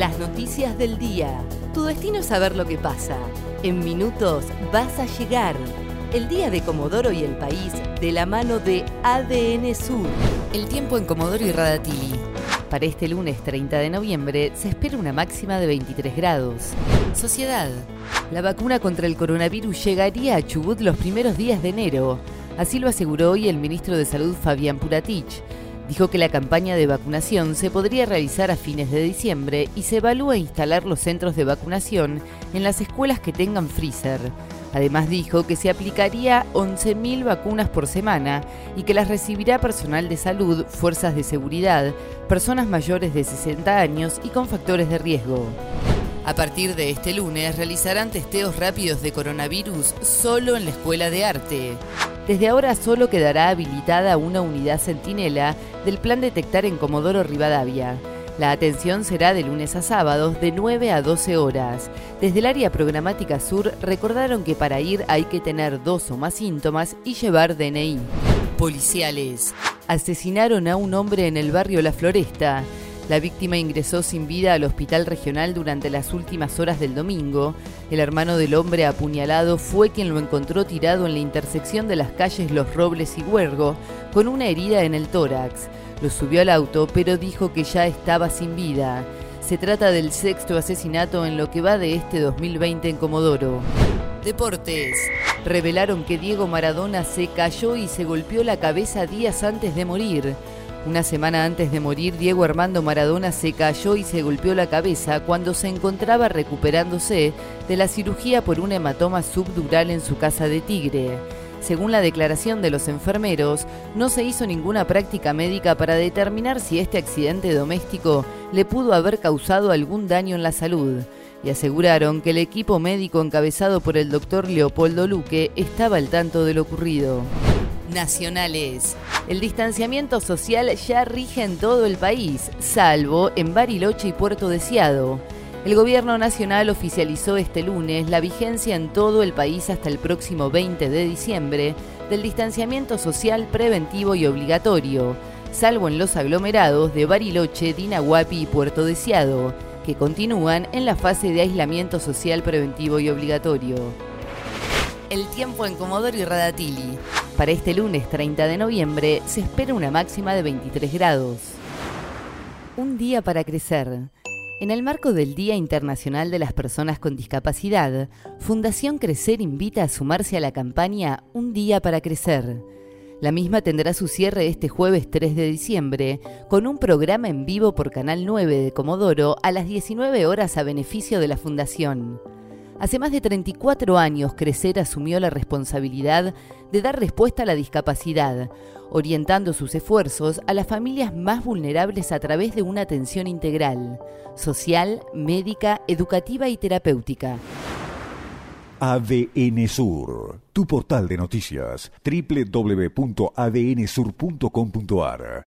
Las noticias del día. Tu destino es saber lo que pasa. En minutos vas a llegar. El día de Comodoro y el país de la mano de ADN Sur. El tiempo en Comodoro y Radatili. Para este lunes 30 de noviembre se espera una máxima de 23 grados. Sociedad. La vacuna contra el coronavirus llegaría a Chubut los primeros días de enero. Así lo aseguró hoy el ministro de Salud Fabián Puratich. Dijo que la campaña de vacunación se podría realizar a fines de diciembre y se evalúa instalar los centros de vacunación en las escuelas que tengan freezer. Además dijo que se aplicaría 11.000 vacunas por semana y que las recibirá personal de salud, fuerzas de seguridad, personas mayores de 60 años y con factores de riesgo. A partir de este lunes realizarán testeos rápidos de coronavirus solo en la Escuela de Arte. Desde ahora solo quedará habilitada una unidad centinela del plan Detectar en Comodoro Rivadavia. La atención será de lunes a sábados de 9 a 12 horas. Desde el área programática sur recordaron que para ir hay que tener dos o más síntomas y llevar DNI. Policiales. Asesinaron a un hombre en el barrio La Floresta. La víctima ingresó sin vida al hospital regional durante las últimas horas del domingo. El hermano del hombre apuñalado fue quien lo encontró tirado en la intersección de las calles Los Robles y Huergo, con una herida en el tórax. Lo subió al auto, pero dijo que ya estaba sin vida. Se trata del sexto asesinato en lo que va de este 2020 en Comodoro. Deportes. Revelaron que Diego Maradona se cayó y se golpeó la cabeza días antes de morir. Una semana antes de morir, Diego Armando Maradona se cayó y se golpeó la cabeza cuando se encontraba recuperándose de la cirugía por un hematoma subdural en su casa de Tigre. Según la declaración de los enfermeros, no se hizo ninguna práctica médica para determinar si este accidente doméstico le pudo haber causado algún daño en la salud y aseguraron que el equipo médico encabezado por el doctor Leopoldo Luque estaba al tanto de lo ocurrido. Nacionales. El distanciamiento social ya rige en todo el país, salvo en Bariloche y Puerto Deseado. El gobierno nacional oficializó este lunes la vigencia en todo el país hasta el próximo 20 de diciembre del distanciamiento social preventivo y obligatorio, salvo en los aglomerados de Bariloche, Dinahuapi y Puerto Deseado, que continúan en la fase de aislamiento social preventivo y obligatorio. El tiempo en Comodoro y Radatili. Para este lunes 30 de noviembre se espera una máxima de 23 grados. Un día para crecer. En el marco del Día Internacional de las Personas con Discapacidad, Fundación Crecer invita a sumarse a la campaña Un Día para Crecer. La misma tendrá su cierre este jueves 3 de diciembre con un programa en vivo por Canal 9 de Comodoro a las 19 horas a beneficio de la Fundación. Hace más de 34 años Crecer asumió la responsabilidad de dar respuesta a la discapacidad, orientando sus esfuerzos a las familias más vulnerables a través de una atención integral, social, médica, educativa y terapéutica. ADN Sur, tu portal de noticias, www.adnsur.com.ar